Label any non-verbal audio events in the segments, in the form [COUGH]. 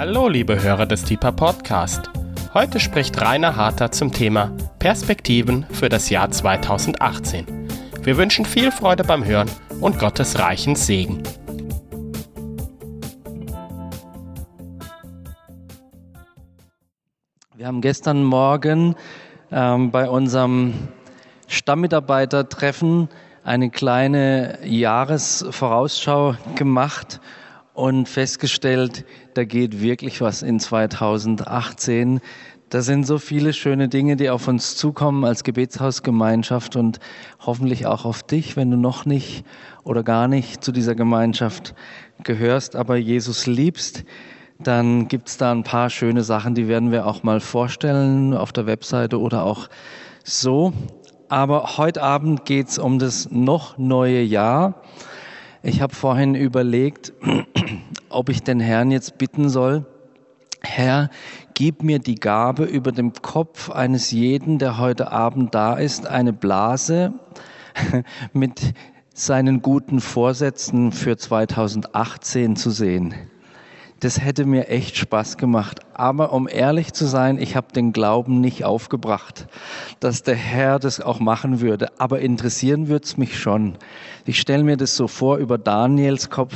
Hallo, liebe Hörer des Deeper Podcast. Heute spricht Rainer Harter zum Thema Perspektiven für das Jahr 2018. Wir wünschen viel Freude beim Hören und Gottes reichen Segen. Wir haben gestern Morgen ähm, bei unserem Stammmitarbeitertreffen eine kleine Jahresvorausschau gemacht und festgestellt, da geht wirklich was in 2018. Da sind so viele schöne Dinge, die auf uns zukommen als Gebetshausgemeinschaft und hoffentlich auch auf dich, wenn du noch nicht oder gar nicht zu dieser Gemeinschaft gehörst, aber Jesus liebst. Dann gibt's da ein paar schöne Sachen, die werden wir auch mal vorstellen auf der Webseite oder auch so. Aber heute Abend geht's um das noch neue Jahr. Ich habe vorhin überlegt, ob ich den Herrn jetzt bitten soll, Herr, gib mir die Gabe über dem Kopf eines jeden, der heute Abend da ist, eine Blase [LAUGHS] mit seinen guten Vorsätzen für 2018 zu sehen das hätte mir echt Spaß gemacht. Aber um ehrlich zu sein, ich habe den Glauben nicht aufgebracht, dass der Herr das auch machen würde. Aber interessieren würde es mich schon. Ich stelle mir das so vor, über Daniels Kopf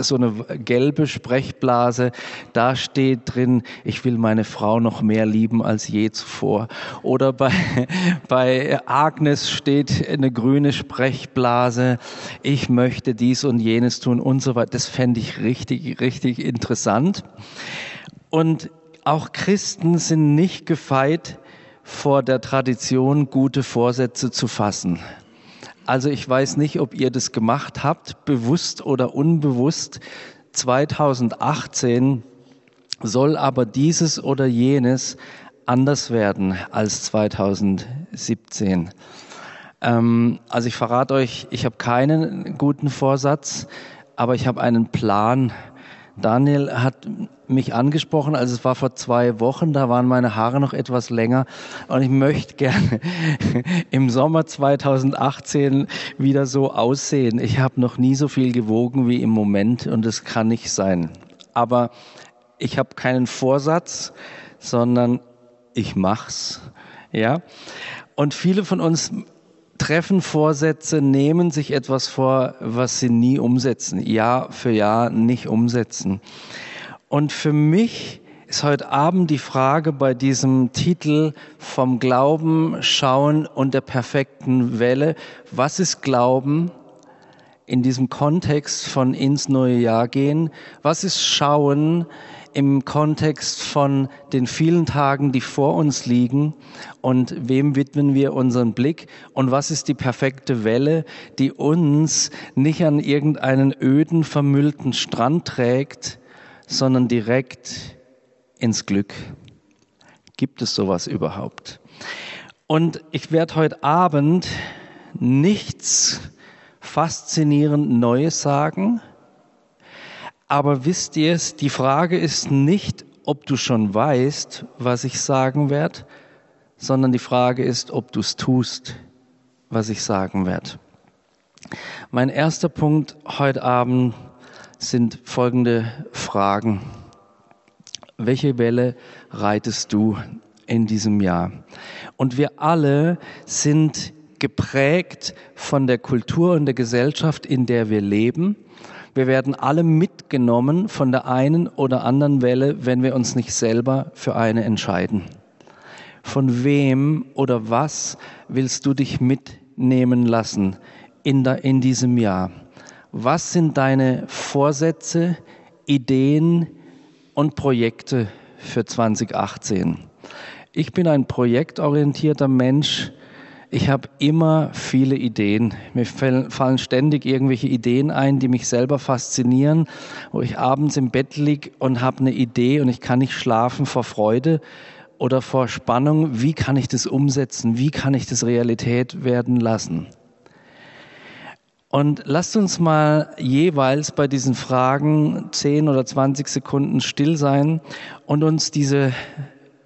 so eine gelbe Sprechblase. Da steht drin, ich will meine Frau noch mehr lieben als je zuvor. Oder bei, [LAUGHS] bei Agnes steht eine grüne Sprechblase, ich möchte dies und jenes tun und so weiter. Das fände ich richtig, richtig interessant. Und auch Christen sind nicht gefeit vor der Tradition, gute Vorsätze zu fassen. Also ich weiß nicht, ob ihr das gemacht habt, bewusst oder unbewusst. 2018 soll aber dieses oder jenes anders werden als 2017. Ähm, also ich verrate euch, ich habe keinen guten Vorsatz, aber ich habe einen Plan, Daniel hat mich angesprochen, also es war vor zwei Wochen, da waren meine Haare noch etwas länger und ich möchte gerne [LAUGHS] im Sommer 2018 wieder so aussehen. Ich habe noch nie so viel gewogen wie im Moment und es kann nicht sein. Aber ich habe keinen Vorsatz, sondern ich mach's. Ja? Und viele von uns treffen Vorsätze, nehmen sich etwas vor, was sie nie umsetzen, Jahr für Jahr nicht umsetzen. Und für mich ist heute Abend die Frage bei diesem Titel vom Glauben schauen und der perfekten Welle, was ist Glauben in diesem Kontext von ins neue Jahr gehen? Was ist Schauen im Kontext von den vielen Tagen, die vor uns liegen und wem widmen wir unseren Blick und was ist die perfekte Welle, die uns nicht an irgendeinen öden, vermüllten Strand trägt, sondern direkt ins Glück. Gibt es sowas überhaupt? Und ich werde heute Abend nichts faszinierend Neues sagen, aber wisst ihr es, die Frage ist nicht, ob du schon weißt, was ich sagen werde, sondern die Frage ist, ob du es tust, was ich sagen werde. Mein erster Punkt heute Abend sind folgende Fragen. Welche Welle reitest du in diesem Jahr? Und wir alle sind geprägt von der Kultur und der Gesellschaft, in der wir leben. Wir werden alle mitgenommen von der einen oder anderen Welle, wenn wir uns nicht selber für eine entscheiden. Von wem oder was willst du dich mitnehmen lassen in, der, in diesem Jahr? Was sind deine Vorsätze, Ideen und Projekte für 2018? Ich bin ein projektorientierter Mensch ich habe immer viele Ideen. Mir fallen ständig irgendwelche Ideen ein, die mich selber faszinieren, wo ich abends im Bett lieg und habe eine Idee und ich kann nicht schlafen vor Freude oder vor Spannung. Wie kann ich das umsetzen? Wie kann ich das Realität werden lassen? Und lasst uns mal jeweils bei diesen Fragen 10 oder 20 Sekunden still sein und uns diese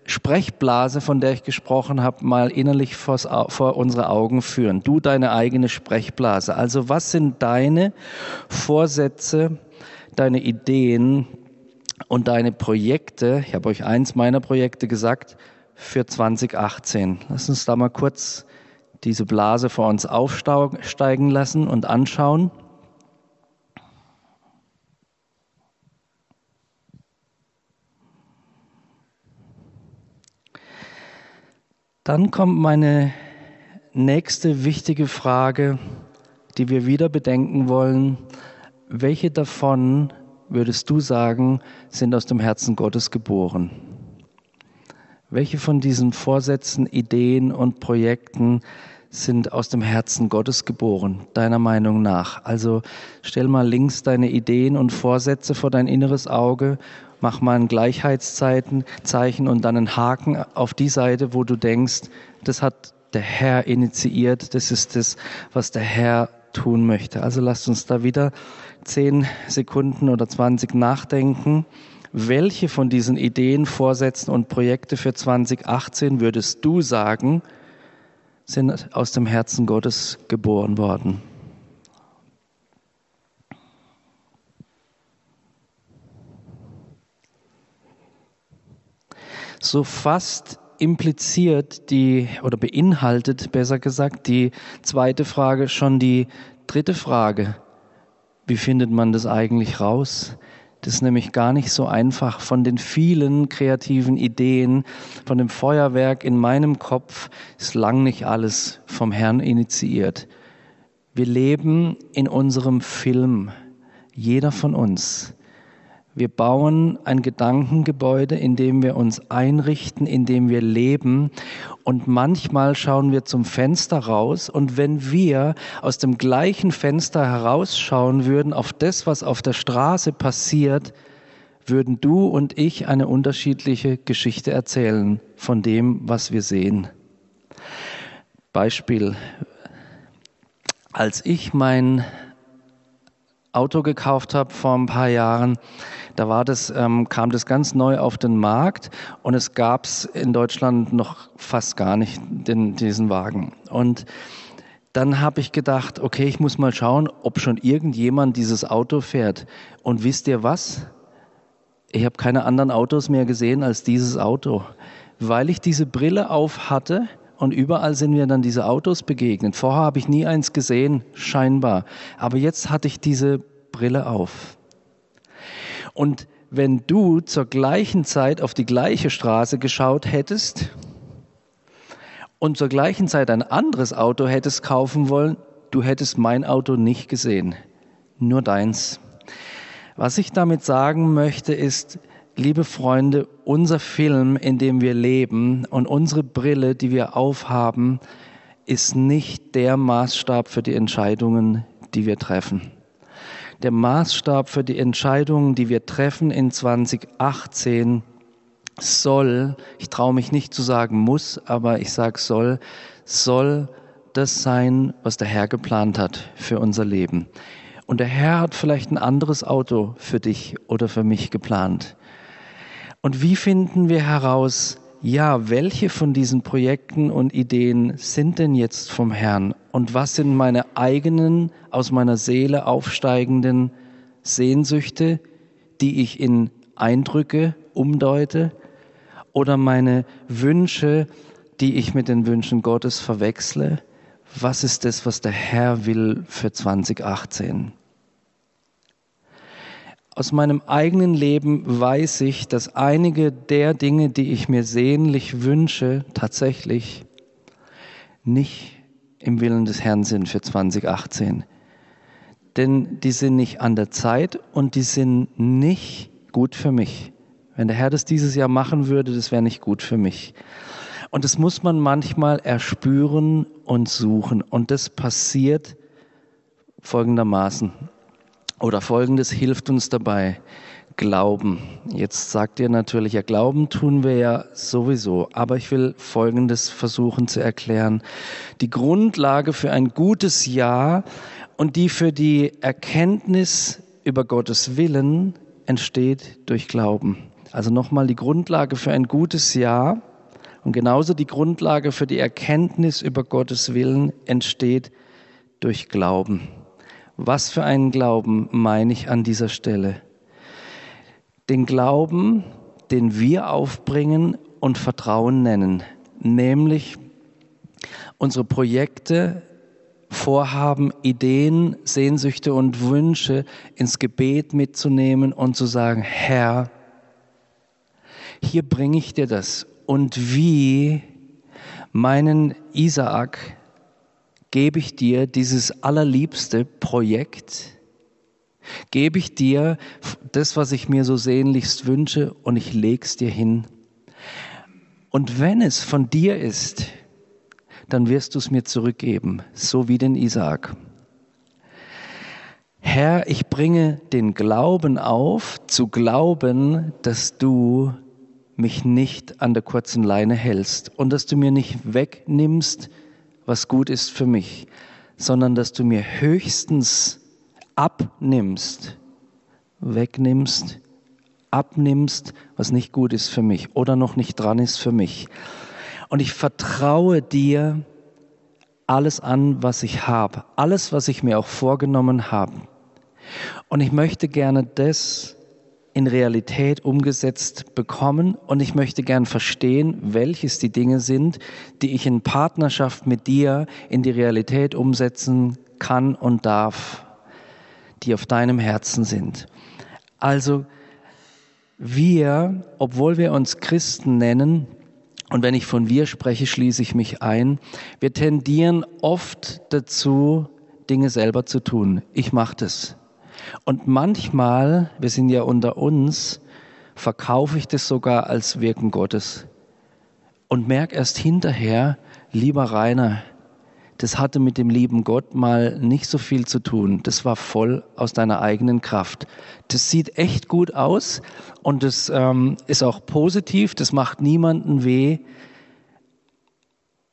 Sprechblase, von der ich gesprochen habe, mal innerlich vor unsere Augen führen. Du deine eigene Sprechblase. Also was sind deine Vorsätze, deine Ideen und deine Projekte, ich habe euch eins meiner Projekte gesagt, für 2018. Lass uns da mal kurz diese Blase vor uns aufsteigen lassen und anschauen. Dann kommt meine nächste wichtige Frage, die wir wieder bedenken wollen. Welche davon würdest du sagen, sind aus dem Herzen Gottes geboren? Welche von diesen Vorsätzen, Ideen und Projekten sind aus dem Herzen Gottes geboren, deiner Meinung nach? Also stell mal links deine Ideen und Vorsätze vor dein inneres Auge, mach mal ein Gleichheitszeichen und dann einen Haken auf die Seite, wo du denkst, das hat der Herr initiiert, das ist das, was der Herr tun möchte. Also lasst uns da wieder zehn Sekunden oder 20 nachdenken. Welche von diesen Ideen, Vorsätzen und Projekte für 2018 würdest du sagen, sind aus dem Herzen Gottes geboren worden? So fast impliziert die oder beinhaltet besser gesagt die zweite Frage schon die dritte Frage. Wie findet man das eigentlich raus? Das ist nämlich gar nicht so einfach. Von den vielen kreativen Ideen, von dem Feuerwerk in meinem Kopf ist lang nicht alles vom Herrn initiiert. Wir leben in unserem Film, jeder von uns. Wir bauen ein Gedankengebäude, in dem wir uns einrichten, in dem wir leben. Und manchmal schauen wir zum Fenster raus. Und wenn wir aus dem gleichen Fenster herausschauen würden auf das, was auf der Straße passiert, würden du und ich eine unterschiedliche Geschichte erzählen von dem, was wir sehen. Beispiel. Als ich mein Auto gekauft habe vor ein paar Jahren, da war das, ähm, kam das ganz neu auf den Markt und es gab es in Deutschland noch fast gar nicht, den, diesen Wagen. Und dann habe ich gedacht, okay, ich muss mal schauen, ob schon irgendjemand dieses Auto fährt. Und wisst ihr was? Ich habe keine anderen Autos mehr gesehen als dieses Auto, weil ich diese Brille auf hatte und überall sind mir dann diese Autos begegnet. Vorher habe ich nie eins gesehen, scheinbar. Aber jetzt hatte ich diese Brille auf. Und wenn du zur gleichen Zeit auf die gleiche Straße geschaut hättest und zur gleichen Zeit ein anderes Auto hättest kaufen wollen, du hättest mein Auto nicht gesehen, nur deins. Was ich damit sagen möchte ist, liebe Freunde, unser Film, in dem wir leben und unsere Brille, die wir aufhaben, ist nicht der Maßstab für die Entscheidungen, die wir treffen der Maßstab für die Entscheidungen, die wir treffen in 2018, soll, ich traue mich nicht zu sagen muss, aber ich sage soll, soll das sein, was der Herr geplant hat für unser Leben. Und der Herr hat vielleicht ein anderes Auto für dich oder für mich geplant. Und wie finden wir heraus, ja, welche von diesen Projekten und Ideen sind denn jetzt vom Herrn? Und was sind meine eigenen, aus meiner Seele aufsteigenden Sehnsüchte, die ich in Eindrücke umdeute? Oder meine Wünsche, die ich mit den Wünschen Gottes verwechsle? Was ist das, was der Herr will für 2018? Aus meinem eigenen Leben weiß ich, dass einige der Dinge, die ich mir sehnlich wünsche, tatsächlich nicht im Willen des Herrn sind für 2018. Denn die sind nicht an der Zeit und die sind nicht gut für mich. Wenn der Herr das dieses Jahr machen würde, das wäre nicht gut für mich. Und das muss man manchmal erspüren und suchen. Und das passiert folgendermaßen. Oder folgendes hilft uns dabei. Glauben. Jetzt sagt ihr natürlich, ja, Glauben tun wir ja sowieso. Aber ich will Folgendes versuchen zu erklären. Die Grundlage für ein gutes Ja und die für die Erkenntnis über Gottes Willen entsteht durch Glauben. Also nochmal die Grundlage für ein gutes Ja und genauso die Grundlage für die Erkenntnis über Gottes Willen entsteht durch Glauben. Was für einen Glauben meine ich an dieser Stelle? Den Glauben, den wir aufbringen und Vertrauen nennen, nämlich unsere Projekte, Vorhaben, Ideen, Sehnsüchte und Wünsche ins Gebet mitzunehmen und zu sagen, Herr, hier bringe ich dir das. Und wie meinen Isaak gebe ich dir dieses allerliebste Projekt, gebe ich dir das, was ich mir so sehnlichst wünsche und ich leg's dir hin. Und wenn es von dir ist, dann wirst du es mir zurückgeben, so wie den Isaak. Herr, ich bringe den Glauben auf, zu glauben, dass du mich nicht an der kurzen Leine hältst und dass du mir nicht wegnimmst, was gut ist für mich, sondern dass du mir höchstens abnimmst, wegnimmst, abnimmst, was nicht gut ist für mich oder noch nicht dran ist für mich. Und ich vertraue dir alles an, was ich habe, alles, was ich mir auch vorgenommen habe. Und ich möchte gerne das in Realität umgesetzt bekommen und ich möchte gern verstehen, welches die Dinge sind, die ich in Partnerschaft mit dir in die Realität umsetzen kann und darf, die auf deinem Herzen sind. Also wir, obwohl wir uns Christen nennen, und wenn ich von wir spreche, schließe ich mich ein, wir tendieren oft dazu, Dinge selber zu tun. Ich mache das. Und manchmal, wir sind ja unter uns, verkaufe ich das sogar als Wirken Gottes und merke erst hinterher, lieber Rainer, das hatte mit dem lieben Gott mal nicht so viel zu tun. Das war voll aus deiner eigenen Kraft. Das sieht echt gut aus und das ähm, ist auch positiv, das macht niemanden weh.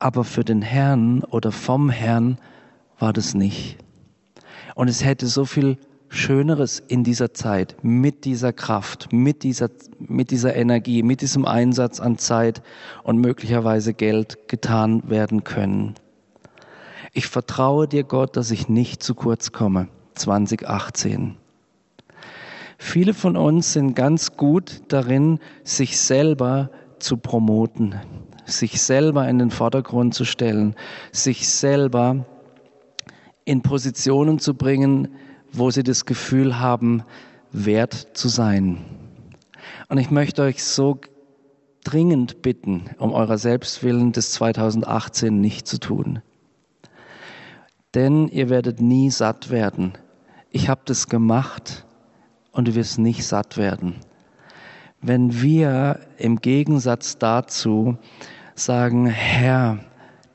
Aber für den Herrn oder vom Herrn war das nicht. Und es hätte so viel Schöneres in dieser Zeit, mit dieser Kraft, mit dieser, mit dieser Energie, mit diesem Einsatz an Zeit und möglicherweise Geld getan werden können. Ich vertraue dir, Gott, dass ich nicht zu kurz komme. 2018. Viele von uns sind ganz gut darin, sich selber zu promoten, sich selber in den Vordergrund zu stellen, sich selber in Positionen zu bringen, wo sie das Gefühl haben, wert zu sein. Und ich möchte euch so dringend bitten, um eurer Selbstwillen des 2018 nicht zu tun. Denn ihr werdet nie satt werden. Ich habe das gemacht und du wirst nicht satt werden. Wenn wir im Gegensatz dazu sagen, Herr,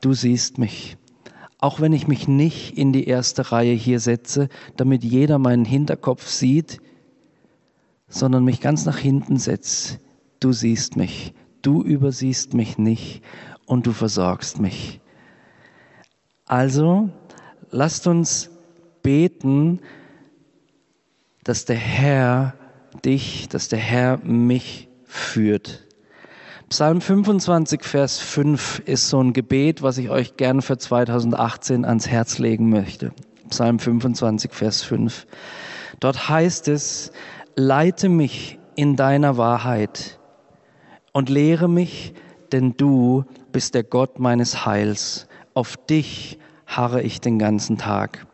du siehst mich, auch wenn ich mich nicht in die erste Reihe hier setze, damit jeder meinen Hinterkopf sieht, sondern mich ganz nach hinten setze. Du siehst mich, du übersiehst mich nicht und du versorgst mich. Also lasst uns beten, dass der Herr dich, dass der Herr mich führt. Psalm 25, Vers 5 ist so ein Gebet, was ich euch gerne für 2018 ans Herz legen möchte. Psalm 25, Vers 5. Dort heißt es, leite mich in deiner Wahrheit und lehre mich, denn du bist der Gott meines Heils. Auf dich harre ich den ganzen Tag.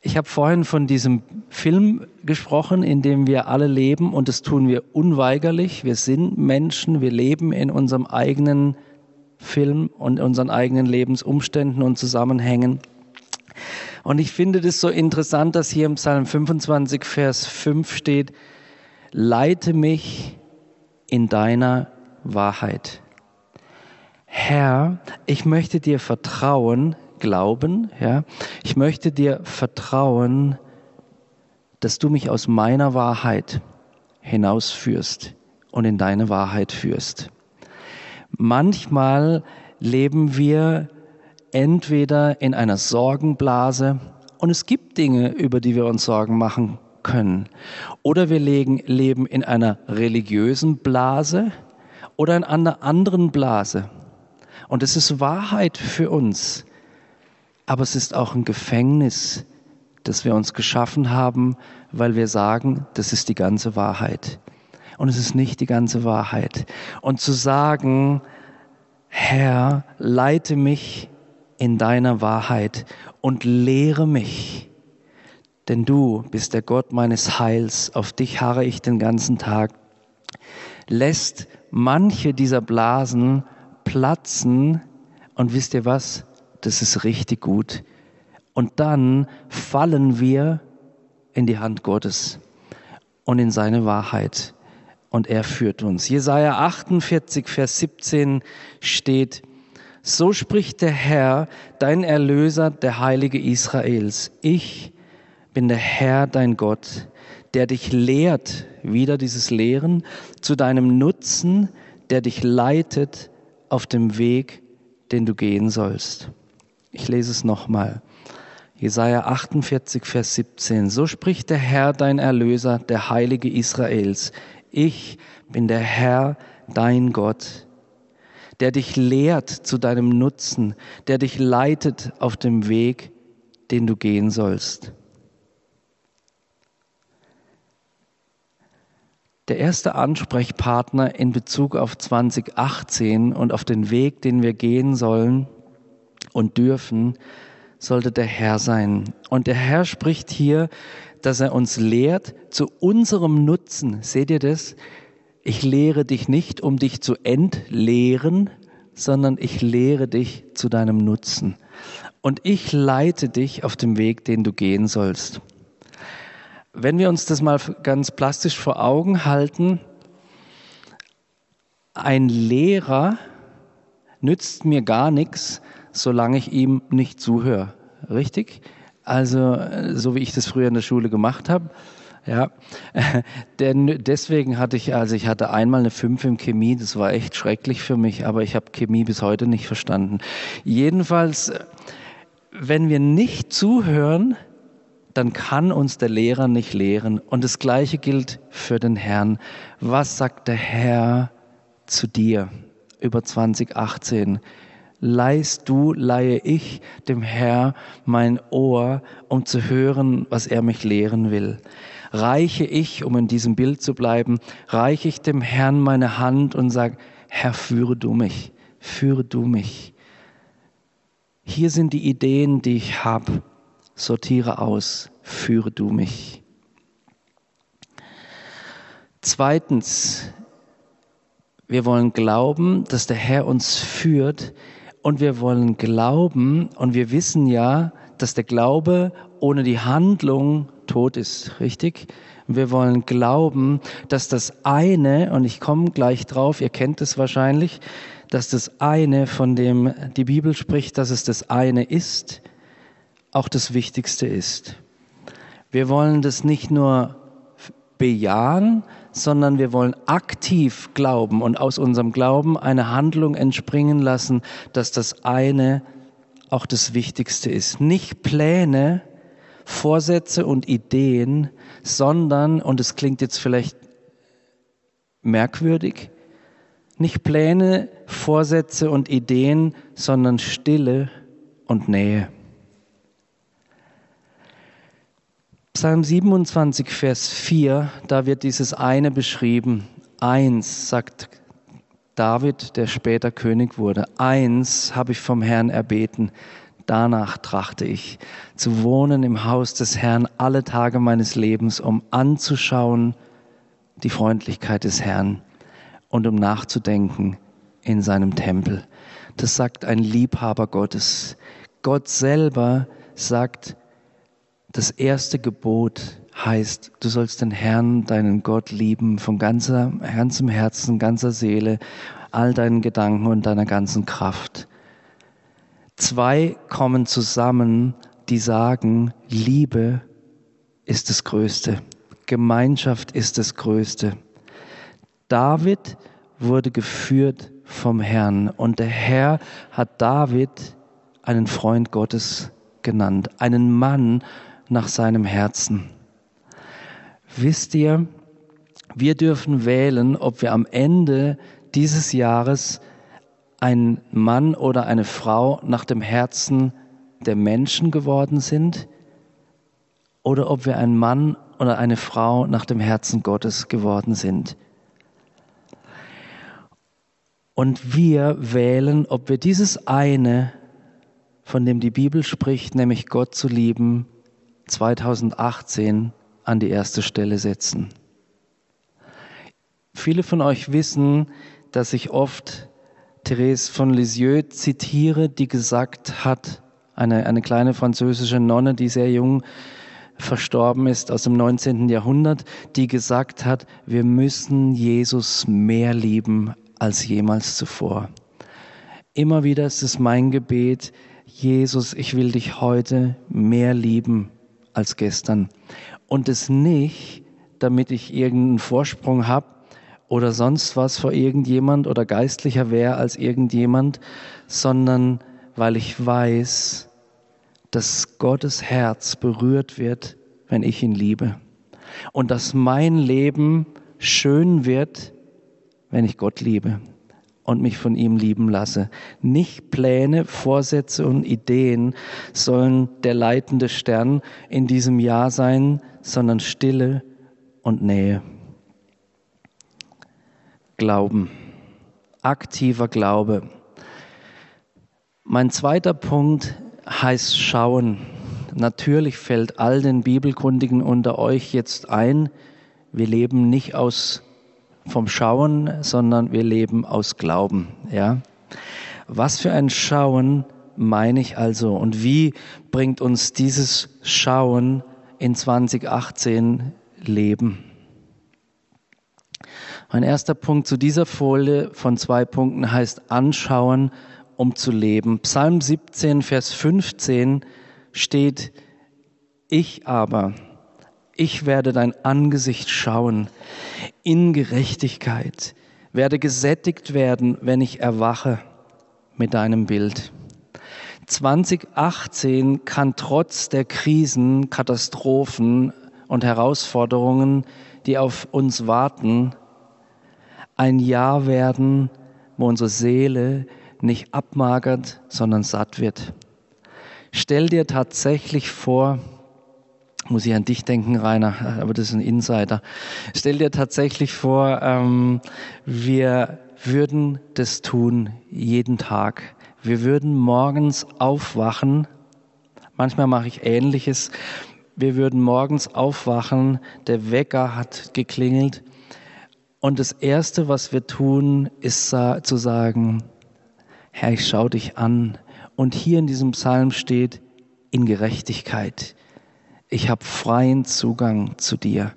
Ich habe vorhin von diesem Film gesprochen, in dem wir alle leben und das tun wir unweigerlich. Wir sind Menschen, wir leben in unserem eigenen Film und unseren eigenen Lebensumständen und Zusammenhängen. Und ich finde das so interessant, dass hier im Psalm 25, Vers 5 steht, leite mich in deiner Wahrheit. Herr, ich möchte dir vertrauen, glauben, ja. Ich möchte dir vertrauen, dass du mich aus meiner Wahrheit hinausführst und in deine Wahrheit führst. Manchmal leben wir entweder in einer Sorgenblase und es gibt Dinge, über die wir uns Sorgen machen können. Oder wir leben in einer religiösen Blase oder in einer anderen Blase. Und es ist Wahrheit für uns aber es ist auch ein Gefängnis dass wir uns geschaffen haben, weil wir sagen, das ist die ganze Wahrheit. Und es ist nicht die ganze Wahrheit. Und zu sagen, Herr, leite mich in deiner Wahrheit und lehre mich, denn du bist der Gott meines Heils, auf dich harre ich den ganzen Tag, lässt manche dieser Blasen platzen und wisst ihr was? Das ist richtig gut. Und dann fallen wir in die Hand Gottes und in seine Wahrheit. Und er führt uns. Jesaja 48, Vers 17 steht, so spricht der Herr, dein Erlöser, der Heilige Israels. Ich bin der Herr, dein Gott, der dich lehrt, wieder dieses Lehren, zu deinem Nutzen, der dich leitet auf dem Weg, den du gehen sollst. Ich lese es nochmal. Jesaja 48, Vers 17. So spricht der Herr, dein Erlöser, der Heilige Israels. Ich bin der Herr, dein Gott, der dich lehrt zu deinem Nutzen, der dich leitet auf dem Weg, den du gehen sollst. Der erste Ansprechpartner in Bezug auf 2018 und auf den Weg, den wir gehen sollen und dürfen, sollte der Herr sein. Und der Herr spricht hier, dass er uns lehrt zu unserem Nutzen. Seht ihr das? Ich lehre dich nicht, um dich zu entlehren, sondern ich lehre dich zu deinem Nutzen. Und ich leite dich auf dem Weg, den du gehen sollst. Wenn wir uns das mal ganz plastisch vor Augen halten, ein Lehrer nützt mir gar nichts, solange ich ihm nicht zuhöre. Richtig? Also, so wie ich das früher in der Schule gemacht habe. Ja, [LAUGHS] denn deswegen hatte ich, also ich hatte einmal eine 5 in Chemie, das war echt schrecklich für mich, aber ich habe Chemie bis heute nicht verstanden. Jedenfalls, wenn wir nicht zuhören, dann kann uns der Lehrer nicht lehren. Und das Gleiche gilt für den Herrn. Was sagt der Herr zu dir über 2018? Leihst du, leihe ich dem Herr mein Ohr, um zu hören, was er mich lehren will. Reiche ich, um in diesem Bild zu bleiben, reiche ich dem Herrn meine Hand und sage, Herr, führe du mich, führe du mich. Hier sind die Ideen, die ich habe sortiere aus, führe du mich. Zweitens, wir wollen glauben, dass der Herr uns führt und wir wollen glauben und wir wissen ja, dass der Glaube ohne die Handlung tot ist, richtig? Wir wollen glauben, dass das eine, und ich komme gleich drauf, ihr kennt es wahrscheinlich, dass das eine, von dem die Bibel spricht, dass es das eine ist, auch das Wichtigste ist. Wir wollen das nicht nur bejahen, sondern wir wollen aktiv glauben und aus unserem Glauben eine Handlung entspringen lassen, dass das eine auch das Wichtigste ist. Nicht Pläne, Vorsätze und Ideen, sondern, und es klingt jetzt vielleicht merkwürdig, nicht Pläne, Vorsätze und Ideen, sondern Stille und Nähe. Psalm 27, Vers 4, da wird dieses eine beschrieben. Eins, sagt David, der später König wurde. Eins habe ich vom Herrn erbeten. Danach trachte ich, zu wohnen im Haus des Herrn alle Tage meines Lebens, um anzuschauen die Freundlichkeit des Herrn und um nachzudenken in seinem Tempel. Das sagt ein Liebhaber Gottes. Gott selber sagt, das erste Gebot heißt, du sollst den Herrn, deinen Gott lieben von ganzer, ganzem Herzen, ganzer Seele, all deinen Gedanken und deiner ganzen Kraft. Zwei kommen zusammen, die sagen, Liebe ist das Größte, Gemeinschaft ist das Größte. David wurde geführt vom Herrn und der Herr hat David einen Freund Gottes genannt, einen Mann, nach seinem Herzen. Wisst ihr, wir dürfen wählen, ob wir am Ende dieses Jahres ein Mann oder eine Frau nach dem Herzen der Menschen geworden sind, oder ob wir ein Mann oder eine Frau nach dem Herzen Gottes geworden sind. Und wir wählen, ob wir dieses eine, von dem die Bibel spricht, nämlich Gott zu lieben, 2018 an die erste Stelle setzen. Viele von euch wissen, dass ich oft Therese von Lisieux zitiere, die gesagt hat, eine, eine kleine französische Nonne, die sehr jung verstorben ist aus dem 19. Jahrhundert, die gesagt hat, wir müssen Jesus mehr lieben als jemals zuvor. Immer wieder ist es mein Gebet, Jesus, ich will dich heute mehr lieben als gestern. Und es nicht, damit ich irgendeinen Vorsprung habe oder sonst was vor irgendjemand oder geistlicher wäre als irgendjemand, sondern weil ich weiß, dass Gottes Herz berührt wird, wenn ich ihn liebe. Und dass mein Leben schön wird, wenn ich Gott liebe und mich von ihm lieben lasse. Nicht Pläne, Vorsätze und Ideen sollen der leitende Stern in diesem Jahr sein, sondern Stille und Nähe. Glauben, aktiver Glaube. Mein zweiter Punkt heißt schauen. Natürlich fällt all den Bibelkundigen unter euch jetzt ein, wir leben nicht aus vom Schauen, sondern wir leben aus Glauben, ja? Was für ein Schauen meine ich also und wie bringt uns dieses Schauen in 2018 Leben? Mein erster Punkt zu dieser Folie von zwei Punkten heißt anschauen, um zu leben. Psalm 17, Vers 15 steht, ich aber, ich werde dein Angesicht schauen in Gerechtigkeit, werde gesättigt werden, wenn ich erwache mit deinem Bild. 2018 kann trotz der Krisen, Katastrophen und Herausforderungen, die auf uns warten, ein Jahr werden, wo unsere Seele nicht abmagert, sondern satt wird. Stell dir tatsächlich vor, muss ich an dich denken, Rainer, aber das ist ein Insider. Stell dir tatsächlich vor, ähm, wir würden das tun jeden Tag. Wir würden morgens aufwachen. Manchmal mache ich Ähnliches. Wir würden morgens aufwachen, der Wecker hat geklingelt und das Erste, was wir tun, ist zu sagen, Herr, ich schaue dich an. Und hier in diesem Psalm steht, in Gerechtigkeit. Ich habe freien Zugang zu dir.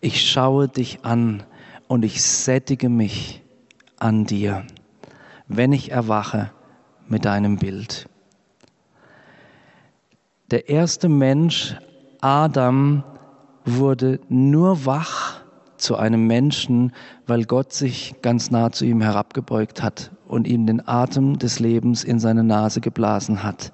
Ich schaue dich an und ich sättige mich an dir, wenn ich erwache mit deinem Bild. Der erste Mensch, Adam, wurde nur wach, zu einem Menschen, weil Gott sich ganz nah zu ihm herabgebeugt hat und ihm den Atem des Lebens in seine Nase geblasen hat.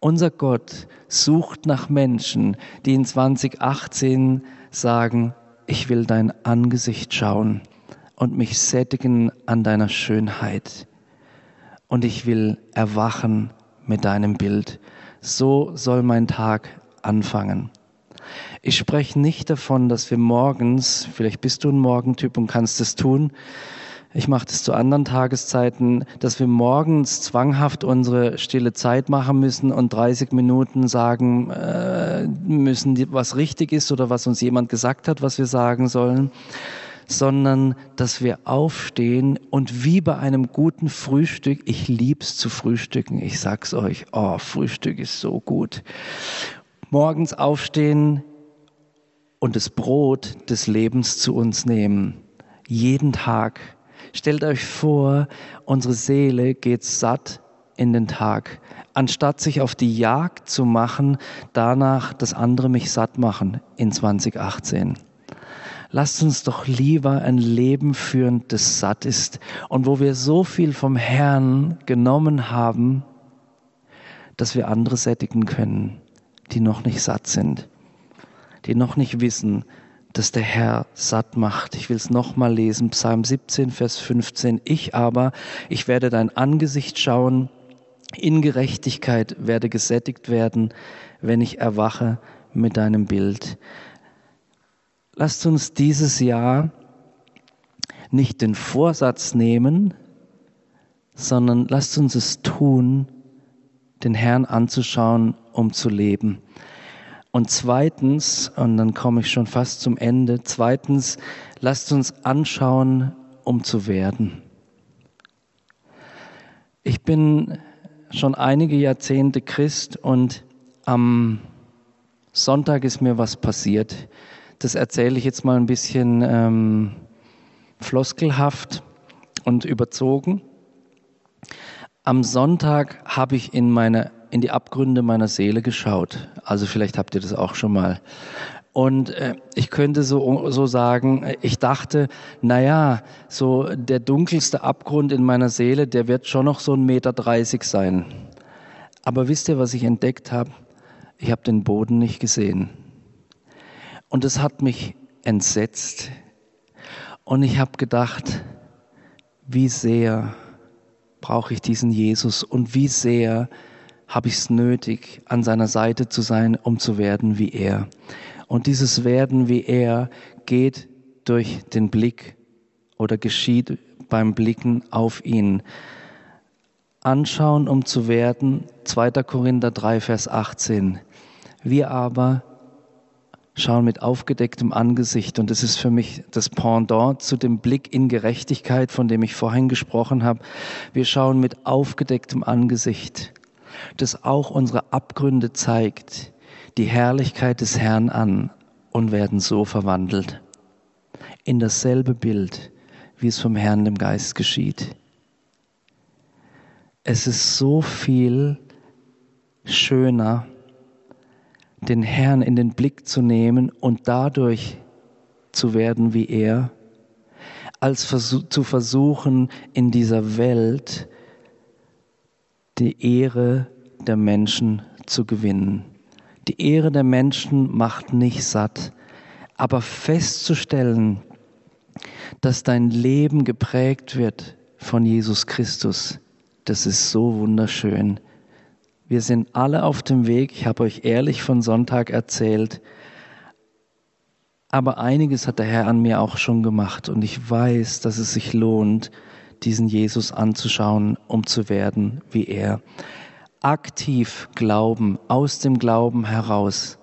Unser Gott sucht nach Menschen, die in 2018 sagen, ich will dein Angesicht schauen und mich sättigen an deiner Schönheit. Und ich will erwachen mit deinem Bild. So soll mein Tag anfangen. Ich spreche nicht davon, dass wir morgens, vielleicht bist du ein Morgentyp und kannst es tun, ich mache das zu anderen Tageszeiten, dass wir morgens zwanghaft unsere stille Zeit machen müssen und 30 Minuten sagen äh, müssen, was richtig ist oder was uns jemand gesagt hat, was wir sagen sollen, sondern dass wir aufstehen und wie bei einem guten Frühstück, ich lieb's zu frühstücken, ich sag's euch, oh, Frühstück ist so gut morgens aufstehen und das Brot des Lebens zu uns nehmen. Jeden Tag. Stellt euch vor, unsere Seele geht satt in den Tag, anstatt sich auf die Jagd zu machen, danach, dass andere mich satt machen in 2018. Lasst uns doch lieber ein Leben führen, das satt ist und wo wir so viel vom Herrn genommen haben, dass wir andere sättigen können die noch nicht satt sind, die noch nicht wissen, dass der Herr satt macht. Ich will es nochmal lesen, Psalm 17, Vers 15. Ich aber, ich werde dein Angesicht schauen, in Gerechtigkeit werde gesättigt werden, wenn ich erwache mit deinem Bild. Lasst uns dieses Jahr nicht den Vorsatz nehmen, sondern lasst uns es tun, den Herrn anzuschauen, um zu leben. Und zweitens, und dann komme ich schon fast zum Ende, zweitens, lasst uns anschauen, um zu werden. Ich bin schon einige Jahrzehnte Christ und am Sonntag ist mir was passiert. Das erzähle ich jetzt mal ein bisschen ähm, floskelhaft und überzogen. Am Sonntag habe ich in meine in die Abgründe meiner Seele geschaut. Also vielleicht habt ihr das auch schon mal. Und äh, ich könnte so, so sagen, ich dachte, na ja, so der dunkelste Abgrund in meiner Seele, der wird schon noch so ein Meter dreißig sein. Aber wisst ihr, was ich entdeckt habe? Ich habe den Boden nicht gesehen. Und es hat mich entsetzt. Und ich habe gedacht, wie sehr brauche ich diesen Jesus und wie sehr habe ich es nötig, an seiner Seite zu sein, um zu werden wie er. Und dieses Werden wie er geht durch den Blick oder geschieht beim Blicken auf ihn. Anschauen, um zu werden, 2. Korinther 3, Vers 18. Wir aber schauen mit aufgedecktem Angesicht. Und das ist für mich das Pendant zu dem Blick in Gerechtigkeit, von dem ich vorhin gesprochen habe. Wir schauen mit aufgedecktem Angesicht, das auch unsere Abgründe zeigt, die Herrlichkeit des Herrn an und werden so verwandelt in dasselbe Bild, wie es vom Herrn dem Geist geschieht. Es ist so viel schöner, den Herrn in den Blick zu nehmen und dadurch zu werden wie er, als zu versuchen, in dieser Welt die Ehre der Menschen zu gewinnen. Die Ehre der Menschen macht nicht satt, aber festzustellen, dass dein Leben geprägt wird von Jesus Christus, das ist so wunderschön. Wir sind alle auf dem Weg. Ich habe euch ehrlich von Sonntag erzählt. Aber einiges hat der Herr an mir auch schon gemacht. Und ich weiß, dass es sich lohnt, diesen Jesus anzuschauen, um zu werden wie er. Aktiv glauben, aus dem Glauben heraus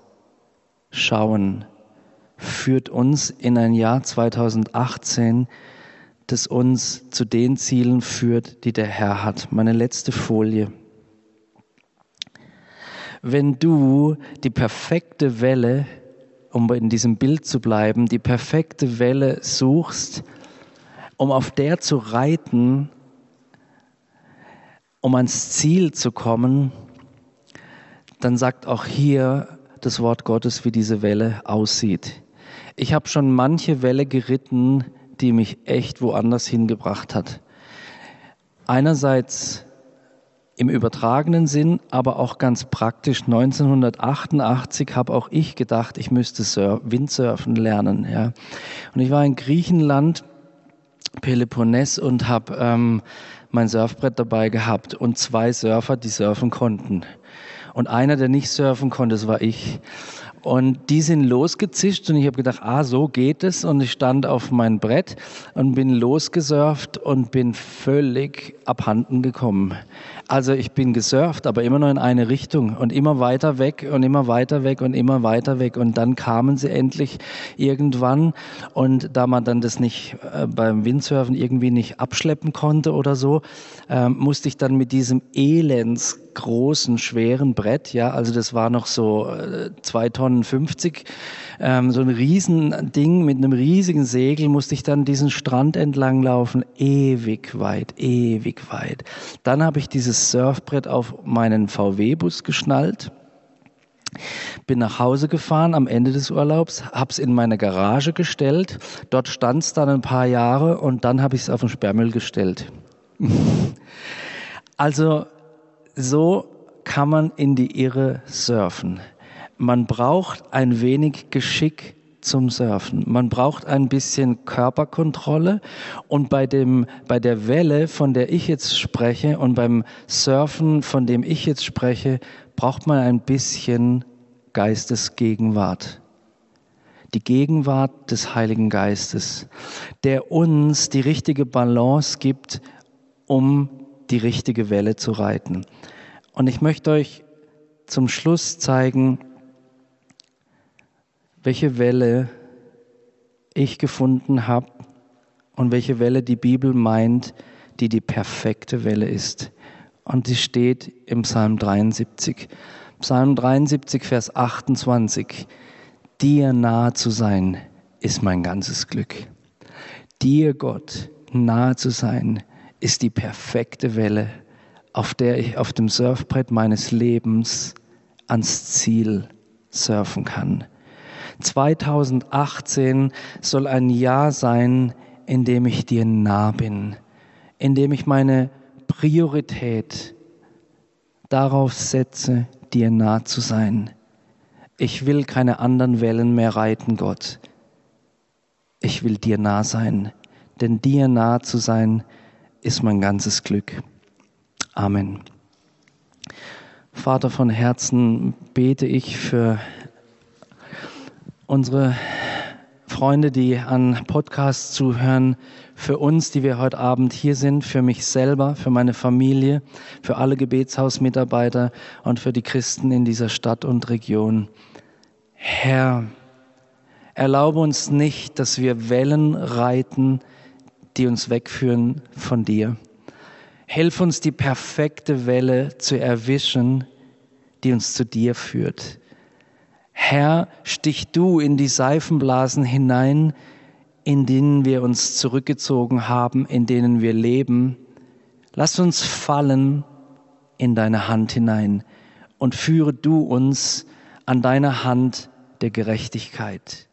schauen, führt uns in ein Jahr 2018, das uns zu den Zielen führt, die der Herr hat. Meine letzte Folie wenn du die perfekte Welle, um in diesem Bild zu bleiben, die perfekte Welle suchst, um auf der zu reiten, um ans Ziel zu kommen, dann sagt auch hier das Wort Gottes, wie diese Welle aussieht. Ich habe schon manche Welle geritten, die mich echt woanders hingebracht hat. Einerseits im übertragenen Sinn, aber auch ganz praktisch. 1988 habe auch ich gedacht, ich müsste Sur Windsurfen lernen. Ja. Und ich war in Griechenland, Peloponnes und habe ähm, mein Surfbrett dabei gehabt und zwei Surfer, die surfen konnten. Und einer, der nicht surfen konnte, das war ich. Und die sind losgezischt und ich habe gedacht, ah, so geht es. Und ich stand auf mein Brett und bin losgesurft und bin völlig abhanden gekommen. Also ich bin gesurft, aber immer nur in eine Richtung und immer weiter weg und immer weiter weg und immer weiter weg. Und dann kamen sie endlich irgendwann. Und da man dann das nicht äh, beim Windsurfen irgendwie nicht abschleppen konnte oder so, äh, musste ich dann mit diesem elends großen, schweren Brett, ja, also das war noch so äh, zwei Tonnen 50, ähm, so ein Riesending mit einem riesigen Segel, musste ich dann diesen Strand entlang laufen, ewig weit, ewig weit. Dann habe ich dieses dieses Surfbrett auf meinen VW-Bus geschnallt, bin nach Hause gefahren am Ende des Urlaubs, habe es in meine Garage gestellt. Dort stand es dann ein paar Jahre und dann habe ich es auf den Sperrmüll gestellt. [LAUGHS] also so kann man in die Irre surfen. Man braucht ein wenig Geschick zum Surfen. Man braucht ein bisschen Körperkontrolle und bei dem, bei der Welle, von der ich jetzt spreche und beim Surfen, von dem ich jetzt spreche, braucht man ein bisschen Geistes Gegenwart. Die Gegenwart des Heiligen Geistes, der uns die richtige Balance gibt, um die richtige Welle zu reiten. Und ich möchte euch zum Schluss zeigen, welche Welle ich gefunden habe und welche Welle die Bibel meint, die die perfekte Welle ist. Und die steht im Psalm 73. Psalm 73, Vers 28. Dir nahe zu sein, ist mein ganzes Glück. Dir, Gott, nahe zu sein, ist die perfekte Welle, auf der ich auf dem Surfbrett meines Lebens ans Ziel surfen kann. 2018 soll ein Jahr sein, in dem ich dir nah bin, in dem ich meine Priorität darauf setze, dir nah zu sein. Ich will keine anderen Wellen mehr reiten, Gott. Ich will dir nah sein, denn dir nah zu sein ist mein ganzes Glück. Amen. Vater von Herzen, bete ich für unsere Freunde, die an Podcasts zuhören, für uns, die wir heute Abend hier sind, für mich selber, für meine Familie, für alle Gebetshausmitarbeiter und für die Christen in dieser Stadt und Region. Herr, erlaube uns nicht, dass wir Wellen reiten, die uns wegführen von dir. Hilf uns, die perfekte Welle zu erwischen, die uns zu dir führt. Herr, stich du in die Seifenblasen hinein, in denen wir uns zurückgezogen haben, in denen wir leben. Lass uns fallen in deine Hand hinein und führe du uns an deiner Hand der Gerechtigkeit.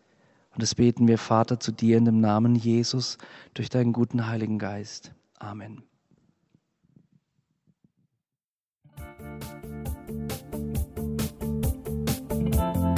Und das beten wir, Vater, zu dir in dem Namen Jesus durch deinen guten Heiligen Geist. Amen.